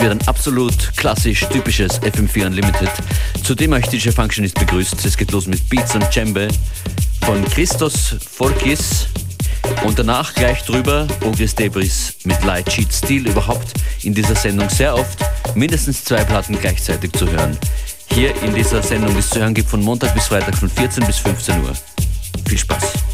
wird ein absolut klassisch typisches FM4 Unlimited, zu dem euch DJ Functionist begrüßt. Es geht los mit Beats und Djembe von Christos Forkis und danach gleich drüber Ogris Debris mit Light Cheat Steel überhaupt in dieser Sendung sehr oft mindestens zwei Platten gleichzeitig zu hören. Hier in dieser Sendung, die es zu hören gibt von Montag bis Freitag von 14 bis 15 Uhr. Viel Spaß.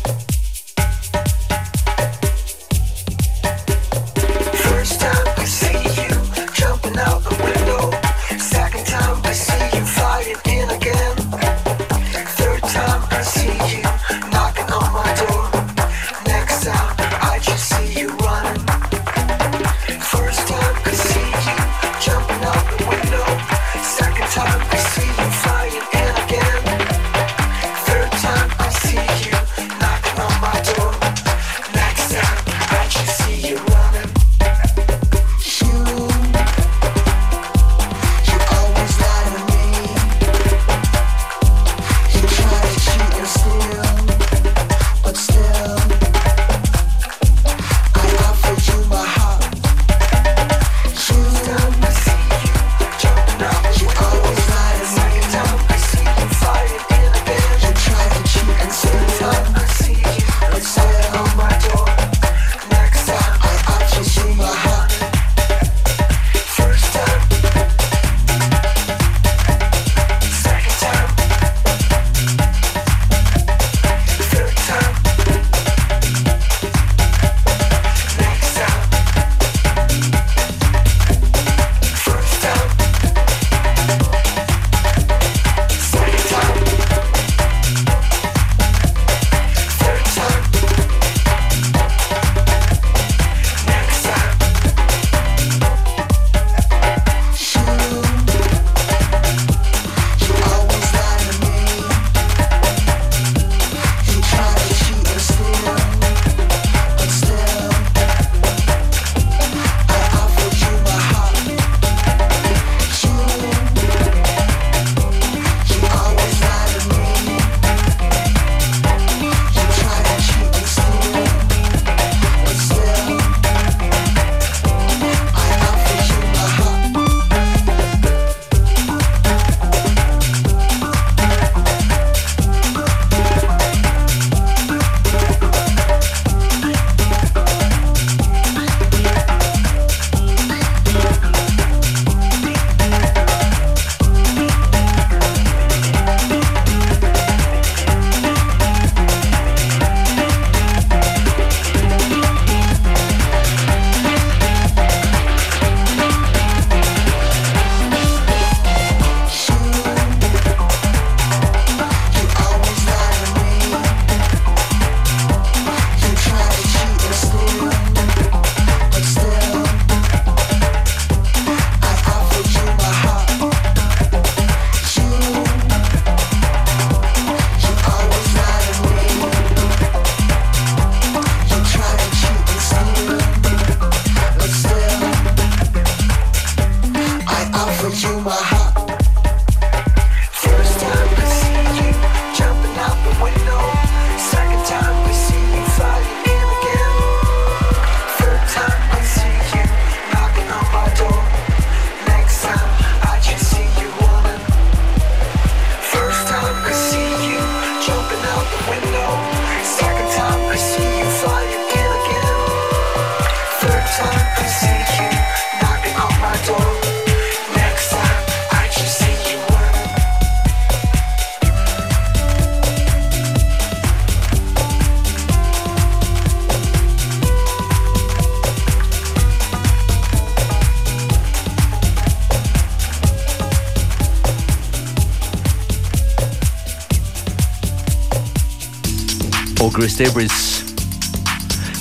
Chris Debris.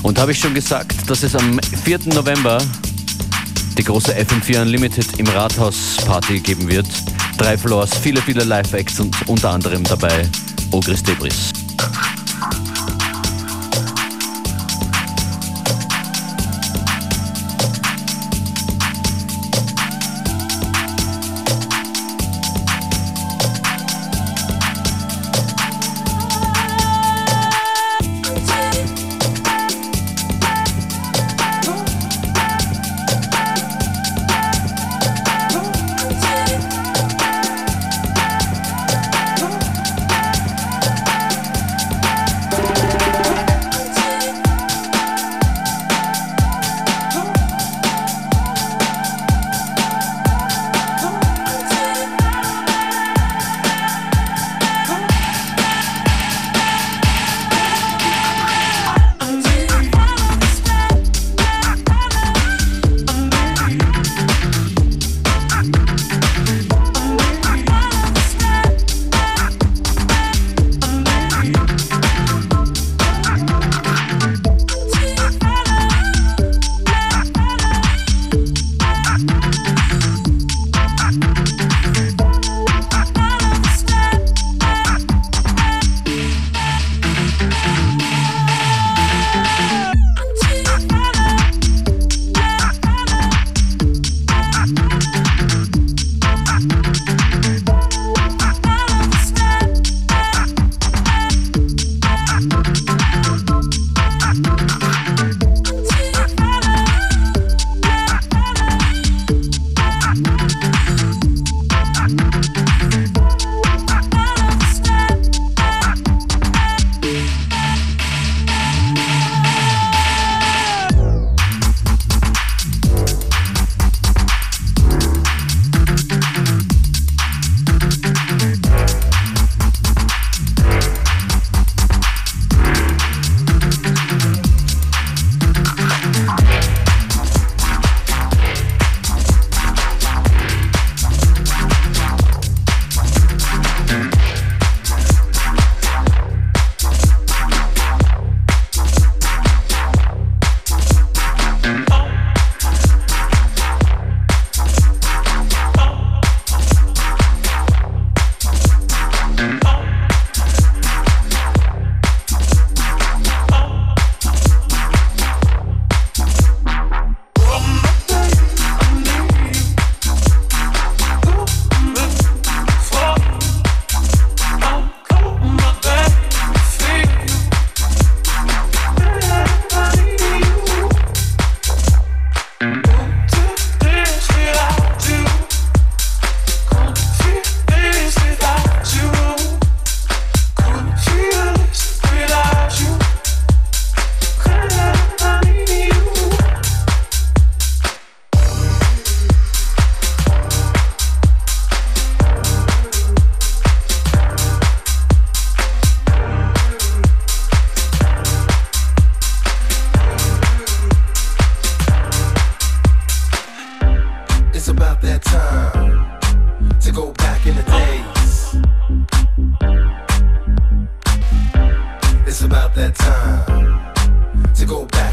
Und habe ich schon gesagt, dass es am 4. November die große FM4 Unlimited im Rathaus Party geben wird. Drei Floors, viele, viele Live-Acts und unter anderem dabei Ogris Debris.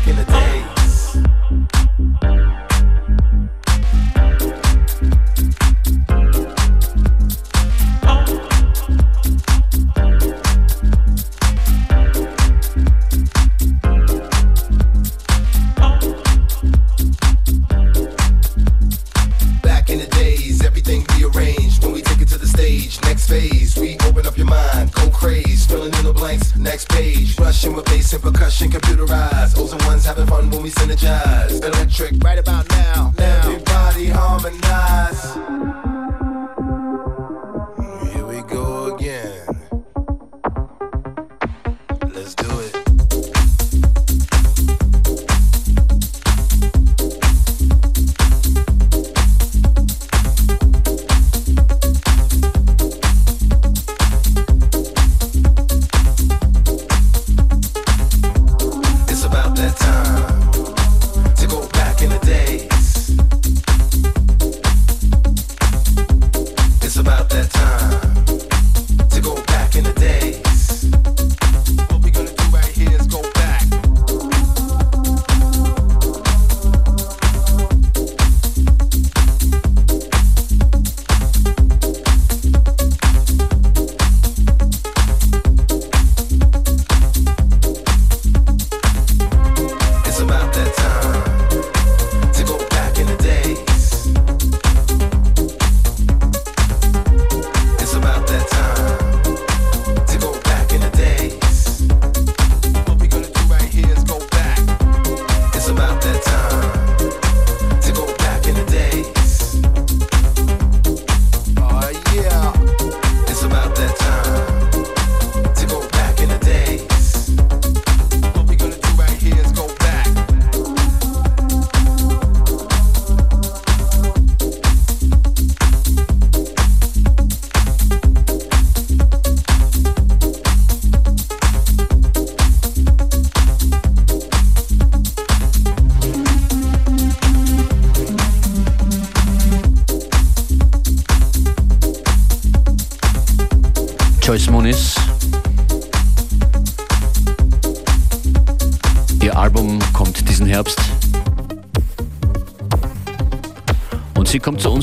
back in the day.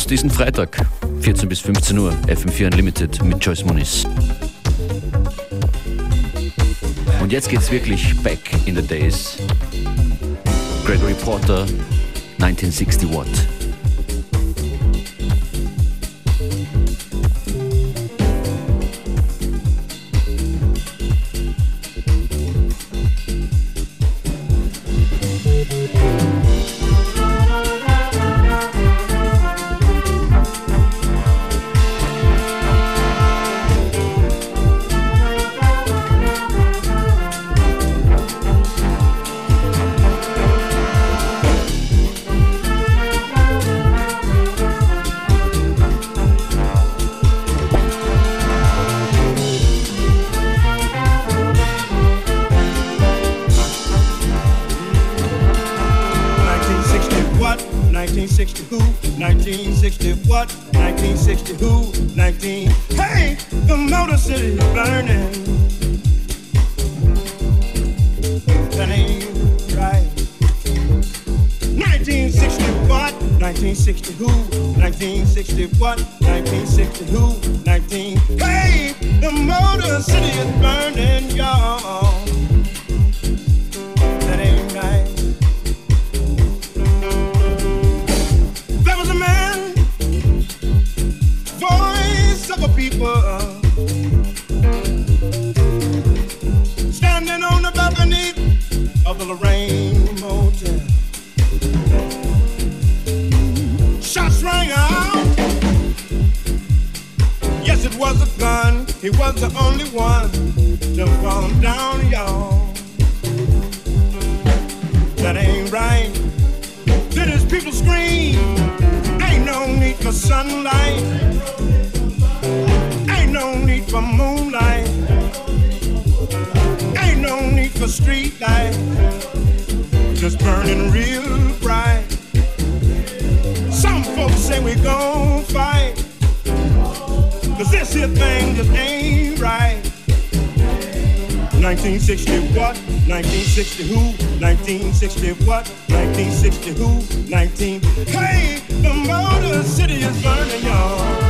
Diesen Freitag, 14 bis 15 Uhr, FM4 Unlimited mit Joyce Moniz. Und jetzt geht's wirklich back in the days. Gregory Porter, 1960 Watt. 1960 what? 1960 who? 19. Hey, the Motor City is burning. That ain't right. 1960 what? 1960 who? 1960 what? 1960 who? 19. Hey, the Motor City is burning, y'all. He was the only one to fall down, y'all. That ain't right. Then his people scream, ain't no need for sunlight. Ain't no need for moonlight. Ain't no need for street light. Just burning real bright. Some folks say we gon' fight. Cause this here thing just ain't right. 1960 what? 1960 who? 1960 what? 1960 who? 19. Hey, the Motor City is burning, y'all.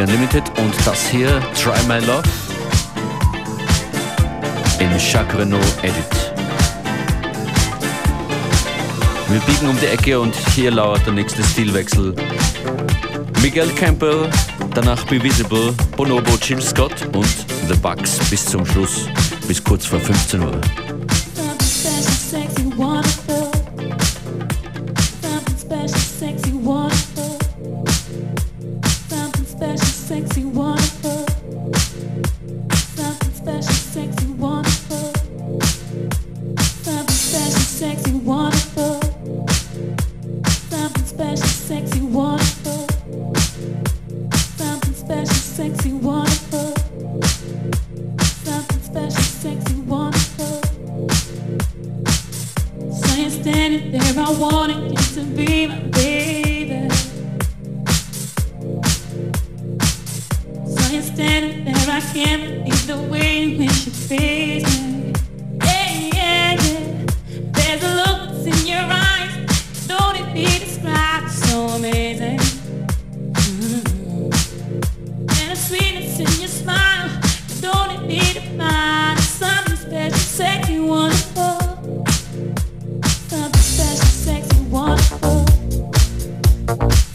FM4 Unlimited und das hier, Try My Love, im Jacques Renault Edit. Wir biegen um die Ecke und hier lauert der nächste Stilwechsel. Miguel Campbell, danach Be Visible, Bonobo, Jill Scott und The Bucks bis zum Schluss, bis kurz vor 15 Uhr. Bye.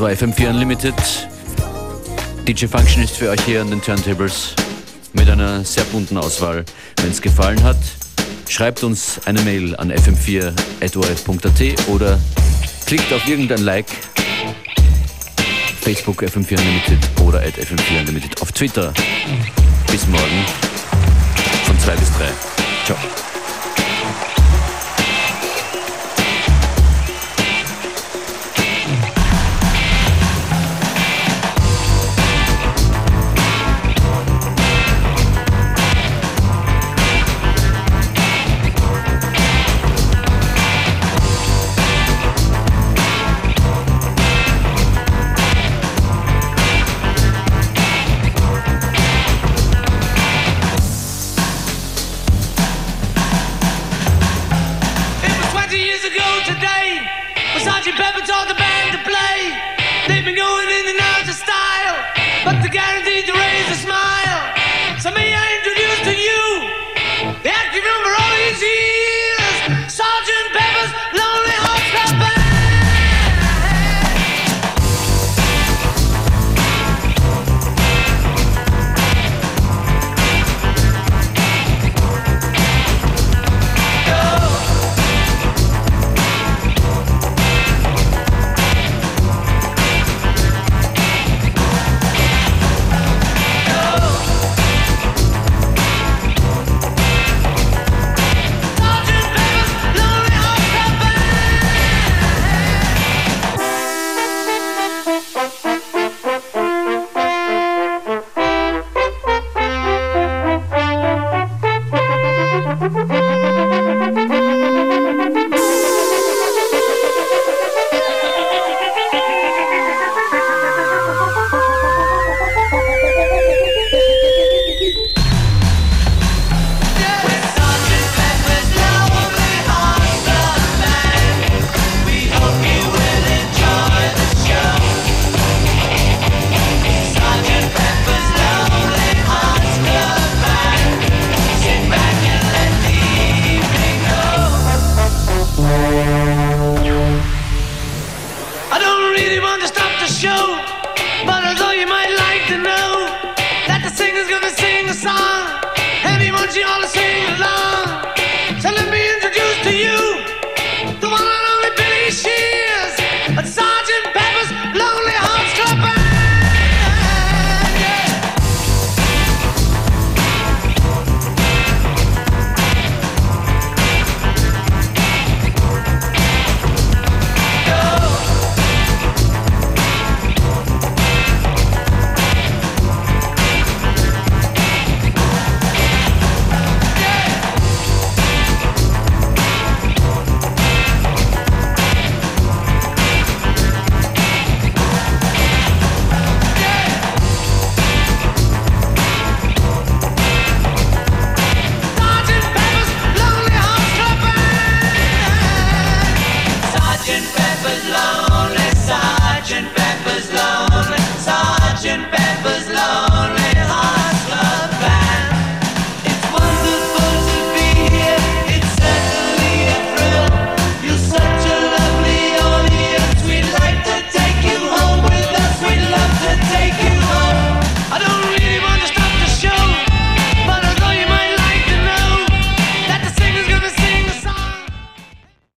2 FM4 Unlimited. DJ Function ist für euch hier an den Turntables mit einer sehr bunten Auswahl. Wenn es gefallen hat, schreibt uns eine Mail an fm4.orf.at oder klickt auf irgendein Like. Facebook FM4 Unlimited oder at FM4 Unlimited auf Twitter. Bis morgen von 2 bis 3. Ciao.